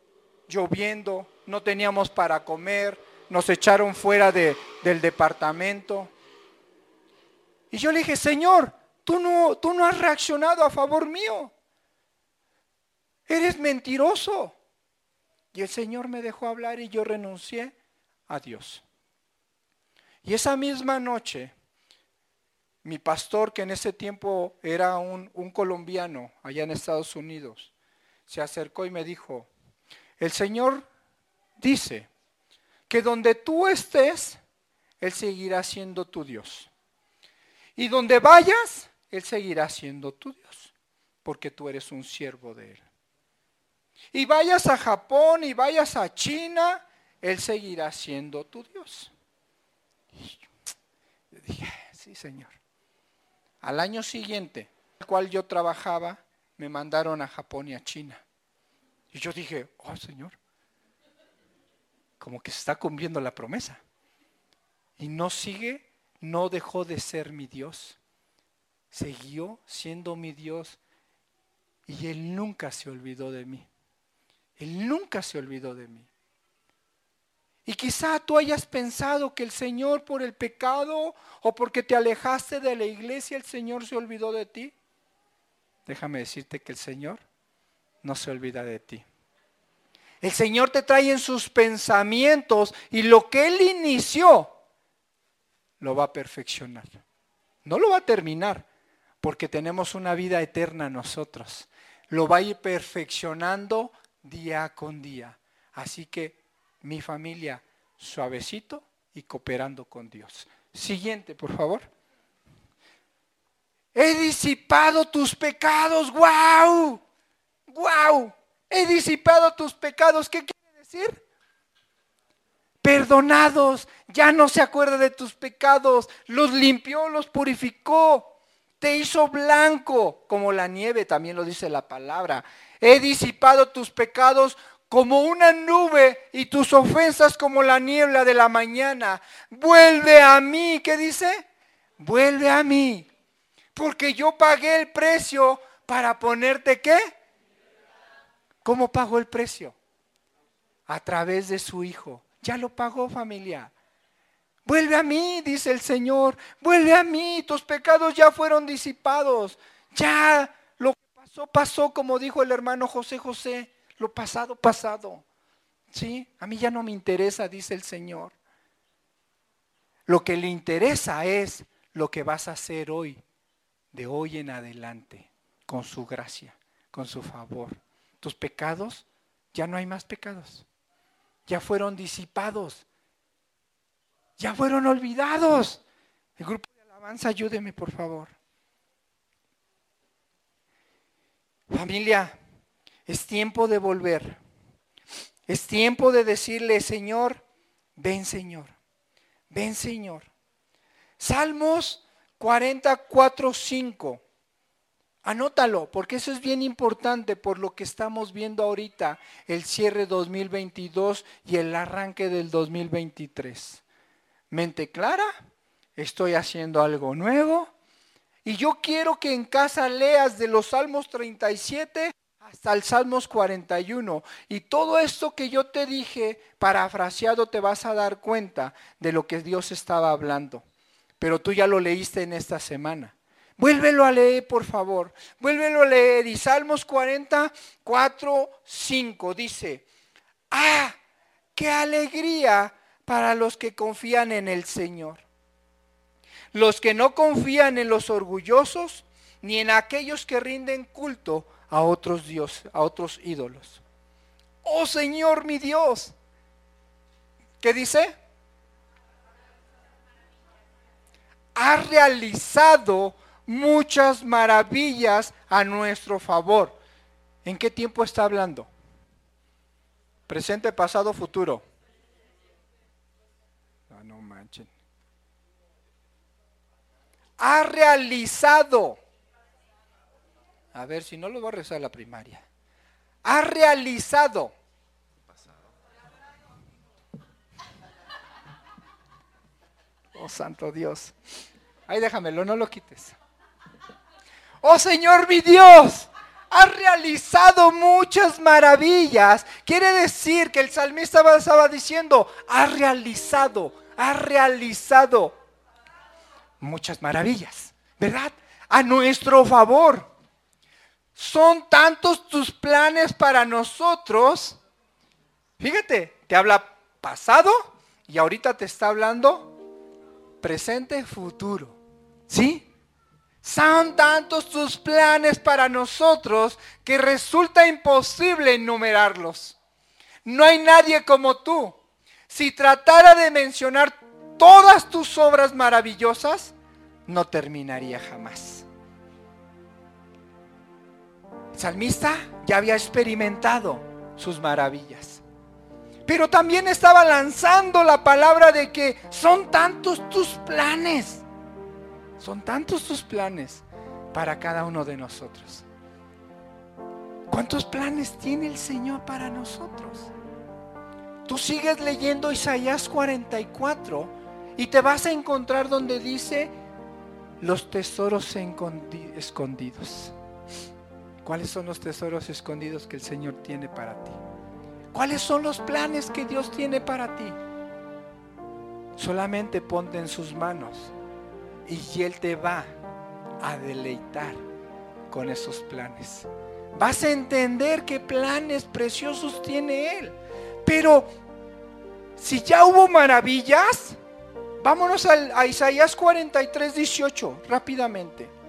lloviendo, no teníamos para comer, nos echaron fuera de, del departamento. Y yo le dije, Señor, tú no, tú no has reaccionado a favor mío. Eres mentiroso. Y el Señor me dejó hablar y yo renuncié a Dios. Y esa misma noche, mi pastor, que en ese tiempo era un, un, colombiano allá en Estados Unidos, se acercó y me dijo, el Señor dice que donde tú estés, Él seguirá siendo tu Dios. Y donde vayas, Él seguirá siendo tu Dios, porque tú eres un siervo de Él. Y vayas a Japón y vayas a China, Él seguirá siendo tu Dios. Yo dije, sí, Señor. Al año siguiente, el cual yo trabajaba, me mandaron a Japón y a China. Y yo dije, oh, Señor, como que se está cumpliendo la promesa. Y no sigue, no dejó de ser mi Dios. Siguió siendo mi Dios y Él nunca se olvidó de mí. Él nunca se olvidó de mí. Y quizá tú hayas pensado que el Señor por el pecado o porque te alejaste de la iglesia, el Señor se olvidó de ti. Déjame decirte que el Señor no se olvida de ti. El Señor te trae en sus pensamientos y lo que Él inició lo va a perfeccionar. No lo va a terminar porque tenemos una vida eterna nosotros. Lo va a ir perfeccionando día con día. Así que mi familia, suavecito y cooperando con Dios. Siguiente, por favor. He disipado tus pecados. ¡Guau! ¡Guau! He disipado tus pecados. ¿Qué quiere decir? Perdonados. Ya no se acuerda de tus pecados. Los limpió, los purificó. Te hizo blanco como la nieve, también lo dice la palabra. He disipado tus pecados como una nube y tus ofensas como la niebla de la mañana. Vuelve a mí, ¿qué dice? Vuelve a mí. Porque yo pagué el precio para ponerte qué? ¿Cómo pagó el precio? A través de su Hijo. Ya lo pagó familia. Vuelve a mí, dice el Señor. Vuelve a mí. Tus pecados ya fueron disipados. Ya lo que pasó, pasó, como dijo el hermano José José. Lo pasado, pasado. ¿Sí? A mí ya no me interesa, dice el Señor. Lo que le interesa es lo que vas a hacer hoy, de hoy en adelante, con su gracia, con su favor. Tus pecados, ya no hay más pecados. Ya fueron disipados. Ya fueron olvidados. El grupo de alabanza, ayúdeme, por favor. Familia, es tiempo de volver. Es tiempo de decirle, Señor, ven Señor, ven Señor. Salmos 44, 5. Anótalo, porque eso es bien importante por lo que estamos viendo ahorita, el cierre 2022 y el arranque del 2023. Mente clara, estoy haciendo algo nuevo. Y yo quiero que en casa leas de los Salmos 37 hasta el Salmos 41. Y todo esto que yo te dije, parafraseado, te vas a dar cuenta de lo que Dios estaba hablando. Pero tú ya lo leíste en esta semana. Vuélvelo a leer, por favor. Vuélvelo a leer. Y Salmos 44, 5 dice, ah, qué alegría para los que confían en el Señor. Los que no confían en los orgullosos, ni en aquellos que rinden culto a otros dioses, a otros ídolos. Oh Señor mi Dios. ¿Qué dice? Ha realizado muchas maravillas a nuestro favor. ¿En qué tiempo está hablando? Presente, pasado, futuro. Ah, no manchen. Ha realizado a ver, si no lo voy a rezar la primaria. Ha realizado. Oh Santo Dios. Ahí déjamelo, no lo quites. Oh Señor mi Dios, ha realizado muchas maravillas. Quiere decir que el salmista estaba diciendo, ha realizado, ha realizado muchas maravillas, ¿verdad? A nuestro favor. Son tantos tus planes para nosotros. Fíjate, te habla pasado y ahorita te está hablando presente, futuro. ¿Sí? Son tantos tus planes para nosotros que resulta imposible enumerarlos. No hay nadie como tú. Si tratara de mencionar todas tus obras maravillosas, no terminaría jamás salmista ya había experimentado sus maravillas. Pero también estaba lanzando la palabra de que son tantos tus planes. Son tantos tus planes para cada uno de nosotros. ¿Cuántos planes tiene el Señor para nosotros? tú sigues leyendo Isaías 44 y te vas a encontrar donde dice los tesoros escondidos. ¿Cuáles son los tesoros escondidos que el Señor tiene para ti? ¿Cuáles son los planes que Dios tiene para ti? Solamente ponte en sus manos y Él te va a deleitar con esos planes. Vas a entender qué planes preciosos tiene Él. Pero si ya hubo maravillas, vámonos a, Isaías 43, 18, rápidamente.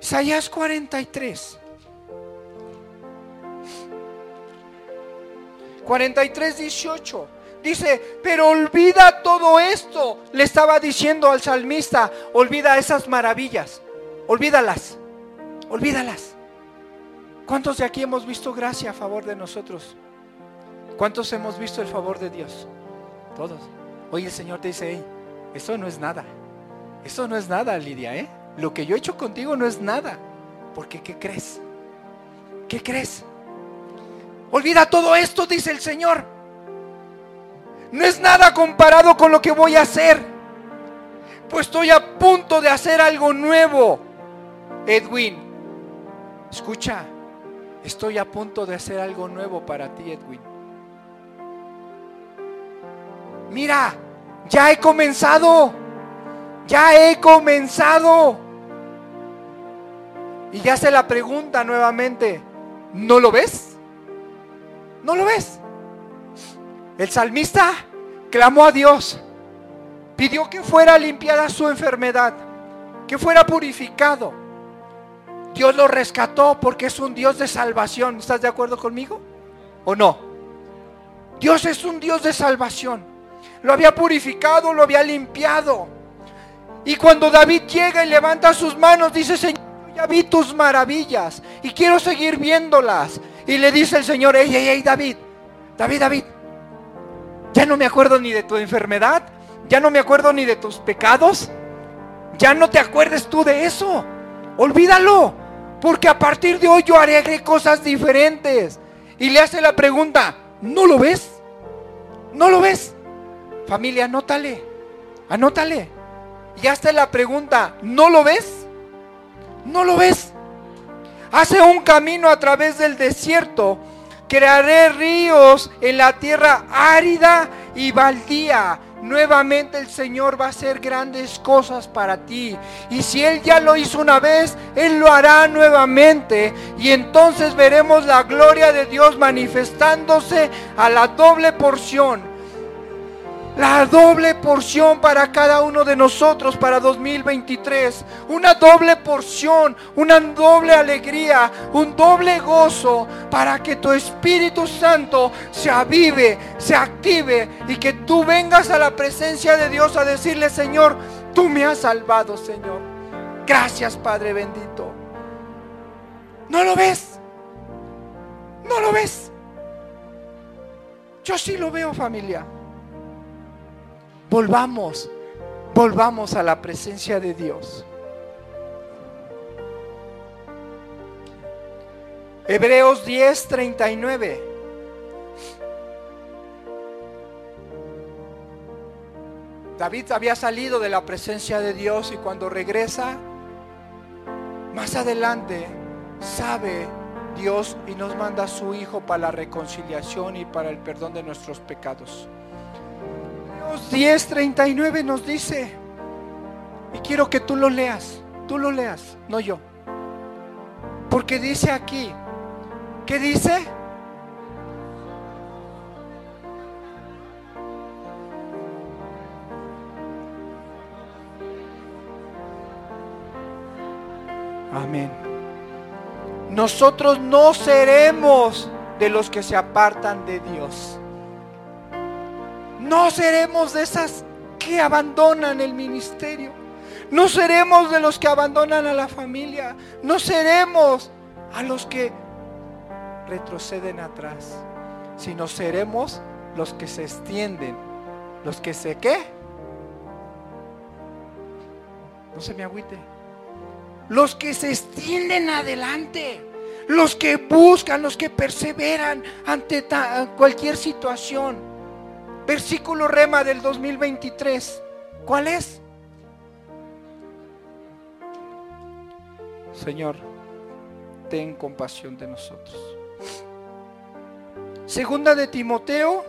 Isaías 43. 43, 18. Dice, pero olvida todo esto. Le estaba diciendo al salmista, olvida esas maravillas. Olvídalas. Olvídalas. ¿Cuántos de aquí hemos visto gracia a favor de nosotros? ¿Cuántos hemos visto el favor de Dios? Todos. Hoy el Señor te dice, eso no es nada. Eso no es nada, Lidia, ¿eh? Lo que yo he hecho contigo no es nada. Porque ¿qué crees? ¿Qué crees? Olvida todo esto, dice el Señor. No es nada comparado con lo que voy a hacer. Pues estoy a punto de hacer algo nuevo. Edwin, escucha, estoy a punto de hacer algo nuevo para ti, Edwin. Mira, ya he comenzado. Ya he comenzado. Y ya se la pregunta nuevamente, ¿no lo ves? ¿No lo ves? El salmista clamó a Dios, pidió que fuera limpiada su enfermedad, que fuera purificado. Dios lo rescató porque es un Dios de salvación. ¿Estás de acuerdo conmigo? ¿O no? Dios es un Dios de salvación. Lo había purificado, lo había limpiado. Y cuando David llega y levanta sus manos, dice, Señor, vi tus maravillas y quiero seguir viéndolas. Y le dice el Señor, ey, ey, ey, David, David, David, ya no me acuerdo ni de tu enfermedad, ya no me acuerdo ni de tus pecados, ya no te acuerdes tú de eso, olvídalo, porque a partir de hoy yo haré cosas diferentes. Y le hace la pregunta, ¿no lo ves? ¿No lo ves? Familia, anótale, anótale. Y hasta la pregunta, ¿no lo ves? ¿No lo ves? Hace un camino a través del desierto. Crearé ríos en la tierra árida y baldía. Nuevamente el Señor va a hacer grandes cosas para ti. Y si Él ya lo hizo una vez, Él lo hará nuevamente. Y entonces veremos la gloria de Dios manifestándose a la doble porción la doble porción para cada uno de nosotros para 2023. Una doble porción, una doble alegría, un doble gozo para que tu Espíritu Santo se avive, se active y que tú vengas a la presencia de Dios a decirle, Señor, tú me has salvado, Señor. Gracias, Padre bendito. ¿No lo ves? ¿No lo ves? Yo sí lo veo, familia. Volvamos, volvamos a la presencia de Dios. Hebreos 10, 39. David había salido de la presencia de Dios y cuando regresa, más adelante, sabe Dios y nos manda a su Hijo para la reconciliación y para el perdón de nuestros pecados. 10:39 nos dice, y quiero que tú lo leas, tú lo leas, no yo. Porque dice aquí, ¿qué dice? Amén. Nosotros no seremos de los que se apartan de Dios. No seremos de esas que abandonan el ministerio. No seremos de los que abandonan a la familia. No seremos a los que retroceden atrás. Sino seremos los que se extienden. Los que se qué. No se me agüite. Los que se extienden adelante los que buscan, los que perseveran ante cualquier situación. Versículo rema del 2023. ¿Cuál es? Señor, ten compasión de nosotros. Segunda de Timoteo,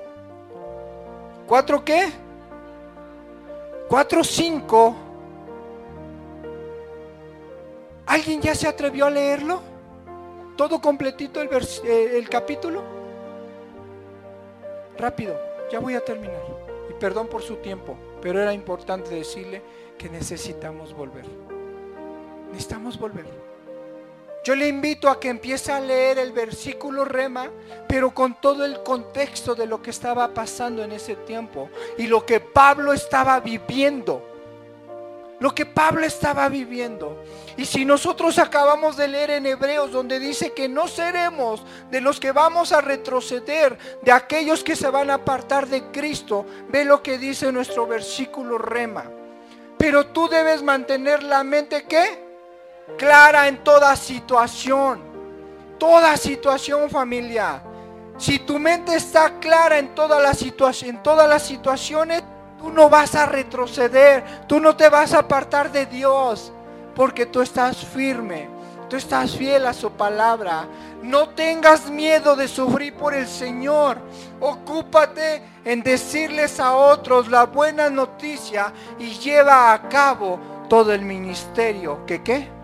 ¿cuatro qué? Cuatro, cinco. ¿Alguien ya se atrevió a leerlo? ¿Todo completito el, eh, el capítulo? Rápido, ya voy a terminar. Y perdón por su tiempo, pero era importante decirle que necesitamos volver. Necesitamos volver. Yo le invito a que empiece a leer el versículo rema, pero con todo el contexto de lo que estaba pasando en ese tiempo y lo que Pablo estaba viviendo. Lo que Pablo estaba viviendo. Y si nosotros acabamos de leer en Hebreos donde dice que no seremos de los que vamos a retroceder, de aquellos que se van a apartar de Cristo, ve lo que dice nuestro versículo rema. Pero tú debes mantener la mente que clara en toda situación. Toda situación familia. Si tu mente está clara en en todas las situaciones, tú no vas a retroceder, tú no te vas a apartar de Dios, porque tú estás firme, tú estás fiel a su palabra. No tengas miedo de sufrir por el Señor. Ocúpate en decirles a otros la buena noticia y lleva a cabo todo el ministerio. ¿Que qué?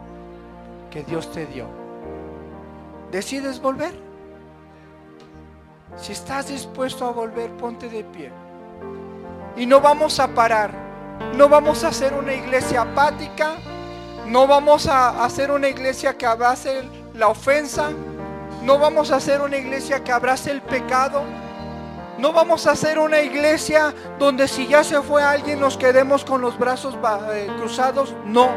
que Dios te dio. ¿Decides volver? Si estás dispuesto a volver, ponte de pie. Y no vamos a parar. No vamos a hacer una iglesia apática. No vamos a hacer una iglesia que abrace la ofensa. No vamos a hacer una iglesia que abrace el pecado. No vamos a hacer una iglesia donde si ya se fue alguien nos quedemos con los brazos eh, cruzados. No.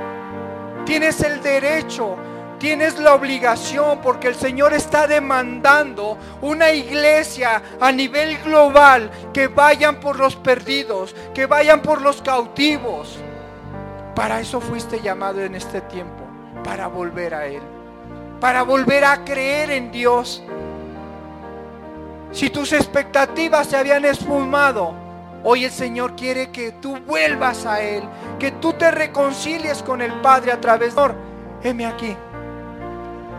Tienes el derecho, tienes la obligación, porque el Señor está demandando una iglesia a nivel global que vayan por los perdidos, que vayan por los cautivos. Para eso fuiste llamado en este tiempo, para volver a Él, para volver a creer en Dios. Si tus expectativas se habían esfumado, Hoy el Señor quiere que tú vuelvas a Él, que tú te reconcilies con el Padre a través de... Heme aquí.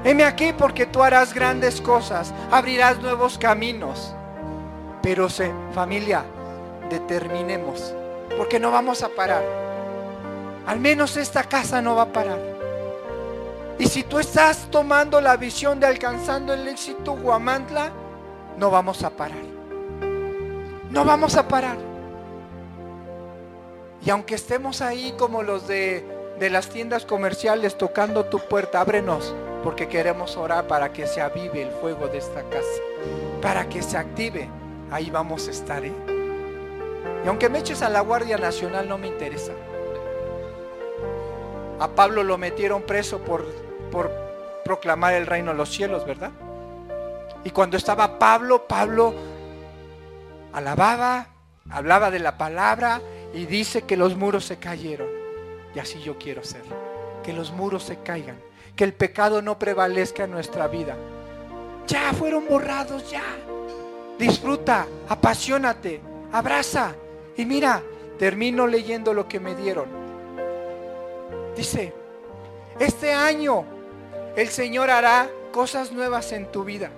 Heme aquí porque tú harás grandes cosas, abrirás nuevos caminos. Pero se, familia, determinemos, porque no vamos a parar. Al menos esta casa no va a parar. Y si tú estás tomando la visión de alcanzando el éxito Guamantla, no vamos a parar. No vamos a parar. Y aunque estemos ahí como los de, las tiendas comerciales tocando tu puerta, ábrenos, porque queremos orar para que se avive el fuego de esta casa, para que se active. Ahí vamos a estar. ¿eh? Y aunque me eches a la Guardia Nacional, no me interesa. A Pablo lo metieron preso por, por proclamar el reino de los cielos, ¿verdad? Y cuando estaba Pablo, Pablo alababa, hablaba de la palabra y dice que los muros se cayeron. Y así yo quiero ser. Que los muros se caigan. Que el pecado no prevalezca en nuestra vida. Ya fueron borrados, ya. Disfruta, apasionate, abraza. Y mira, termino leyendo lo que me dieron. Dice, este año el Señor hará cosas nuevas en tu vida,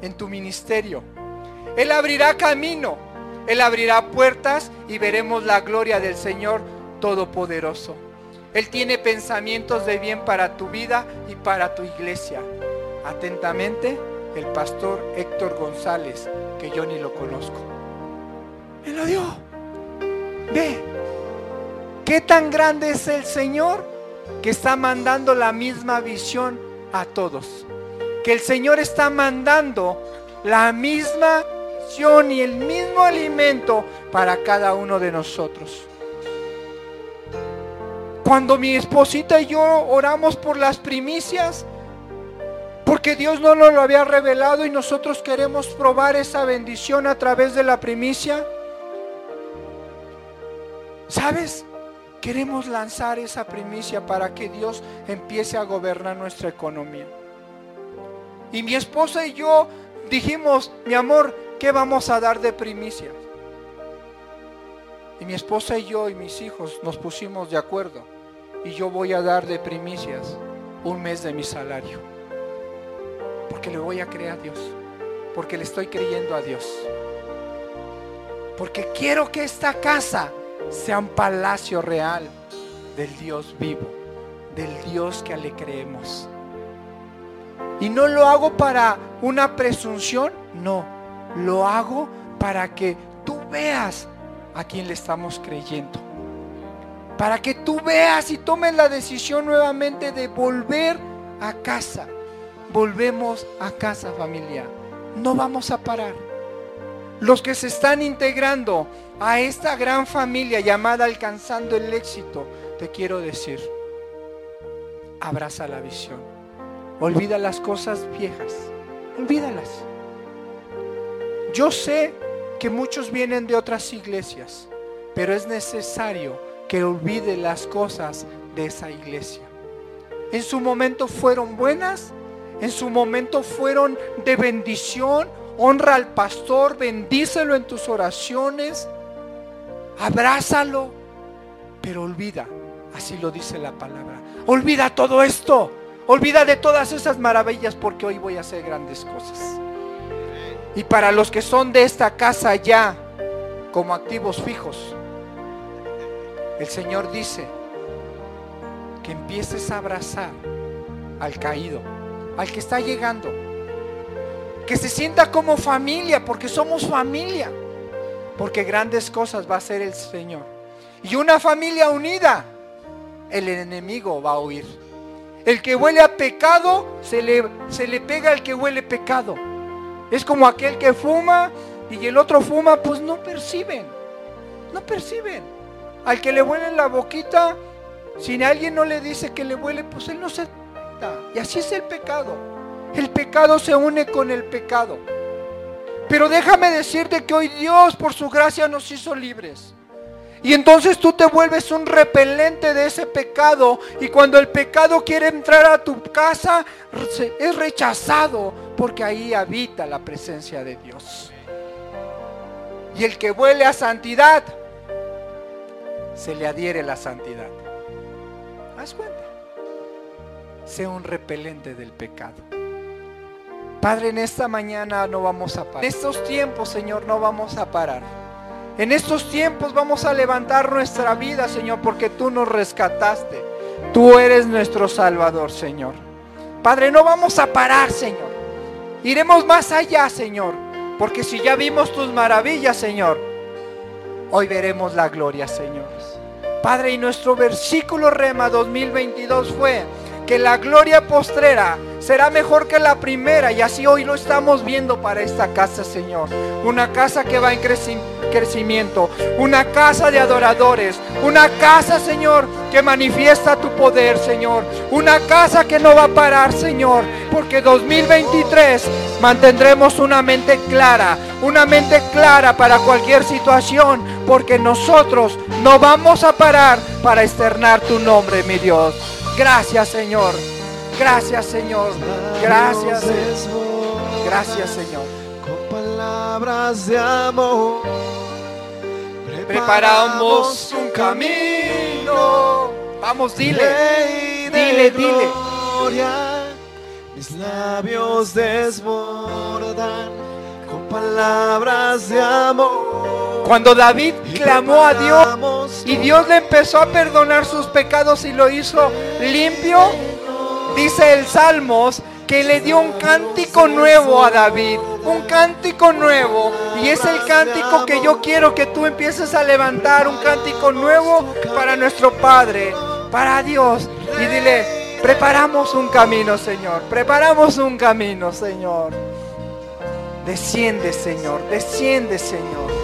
en tu ministerio. Él abrirá camino él abrirá puertas y veremos la gloria del Señor Todopoderoso. Él tiene pensamientos de bien para tu vida y para tu iglesia. Atentamente, el pastor Héctor González, que yo ni lo conozco. Me lo dio. Ve, qué tan grande es el Señor que está mandando la misma visión a todos. Que el Señor está mandando la misma y el mismo alimento para cada uno de nosotros. Cuando mi esposita y yo oramos por las primicias, porque Dios no nos lo había revelado y nosotros queremos probar esa bendición a través de la primicia, ¿sabes? Queremos lanzar esa primicia para que Dios empiece a gobernar nuestra economía. Y mi esposa y yo dijimos, mi amor, ¿qué vamos a dar de primicia? Y mi esposa y yo y mis hijos nos pusimos de acuerdo. Y yo voy a dar de primicias un mes de mi salario. Porque le voy a creer a Dios. Porque le estoy creyendo a Dios. Porque quiero que esta casa sea un palacio real del Dios vivo. Del Dios que le creemos. Y no lo hago para una presunción, no. Lo hago para que tú veas a quién le estamos creyendo. Para que tú veas y tomes la decisión nuevamente de volver a casa. Volvemos a casa familia. No vamos a parar. Los que se están integrando a esta gran familia llamada alcanzando el éxito, te quiero decir, abraza la visión. Olvida las cosas viejas. Olvídalas. Yo sé que muchos vienen de otras iglesias, pero es necesario que olvide las cosas de esa iglesia. En su momento fueron buenas, en su momento fueron de bendición. Honra al pastor, bendícelo en tus oraciones, abrázalo, pero olvida, así lo dice la palabra. Olvida todo esto, olvida de todas esas maravillas porque hoy voy a hacer grandes cosas. Y para los que son de esta casa ya como activos fijos, el Señor dice que empieces a abrazar al caído, al que está llegando, que se sienta como familia, porque somos familia, porque grandes cosas va a hacer el Señor. Y una familia unida, el enemigo va a huir. El que huele a pecado, se le, se le pega al que huele pecado. Es como aquel que fuma y el otro fuma, pues no perciben. No perciben. Al que le huele la boquita, si alguien no le dice que le huele, pues él no se. Y así es el pecado. El pecado se une con el pecado. Pero déjame decirte que hoy Dios por su gracia nos hizo libres. Y entonces tú te vuelves un repelente de ese pecado. Y cuando el pecado quiere entrar a tu casa, es rechazado porque ahí habita la presencia de Dios. Y el que huele a santidad, se le adhiere la santidad. ¿Haz cuenta? Sea un repelente del pecado. Padre, en esta mañana no vamos a parar. En estos tiempos, Señor, no vamos a parar. En estos tiempos vamos a levantar nuestra vida, Señor, porque tú nos rescataste. Tú eres nuestro Salvador, Señor. Padre, no vamos a parar, Señor. Iremos más allá, Señor. Porque si ya vimos tus maravillas, Señor, hoy veremos la gloria, Señor. Padre, y nuestro versículo rema 2022 fue que la gloria postrera será mejor que la primera. Y así hoy lo estamos viendo para esta casa, Señor. Una casa que va en crecimiento. Una casa de adoradores. Una casa, Señor, que manifiesta tu poder, Señor. Una casa que no va a parar, Señor. Porque 2023 mantendremos una mente clara. Una mente clara para cualquier situación. Porque nosotros no vamos a parar para externar tu nombre, mi Dios. Gracias, Señor. Gracias, Señor. Gracias. Gracias, Señor. Con palabras de amor. Preparamos un camino. Vamos, dile. Dile, dile. Mis labios desbordan con palabras de amor. Cuando David clamó a Dios y Dios le empezó a perdonar sus pecados y lo hizo limpio, dice el Salmos que le dio un cántico nuevo a David, un cántico nuevo. Y es el cántico que yo quiero que tú empieces a levantar, un cántico nuevo para nuestro Padre, para Dios. Y dile, preparamos un camino, Señor, preparamos un camino, Señor. Desciende, Señor, desciende, Señor.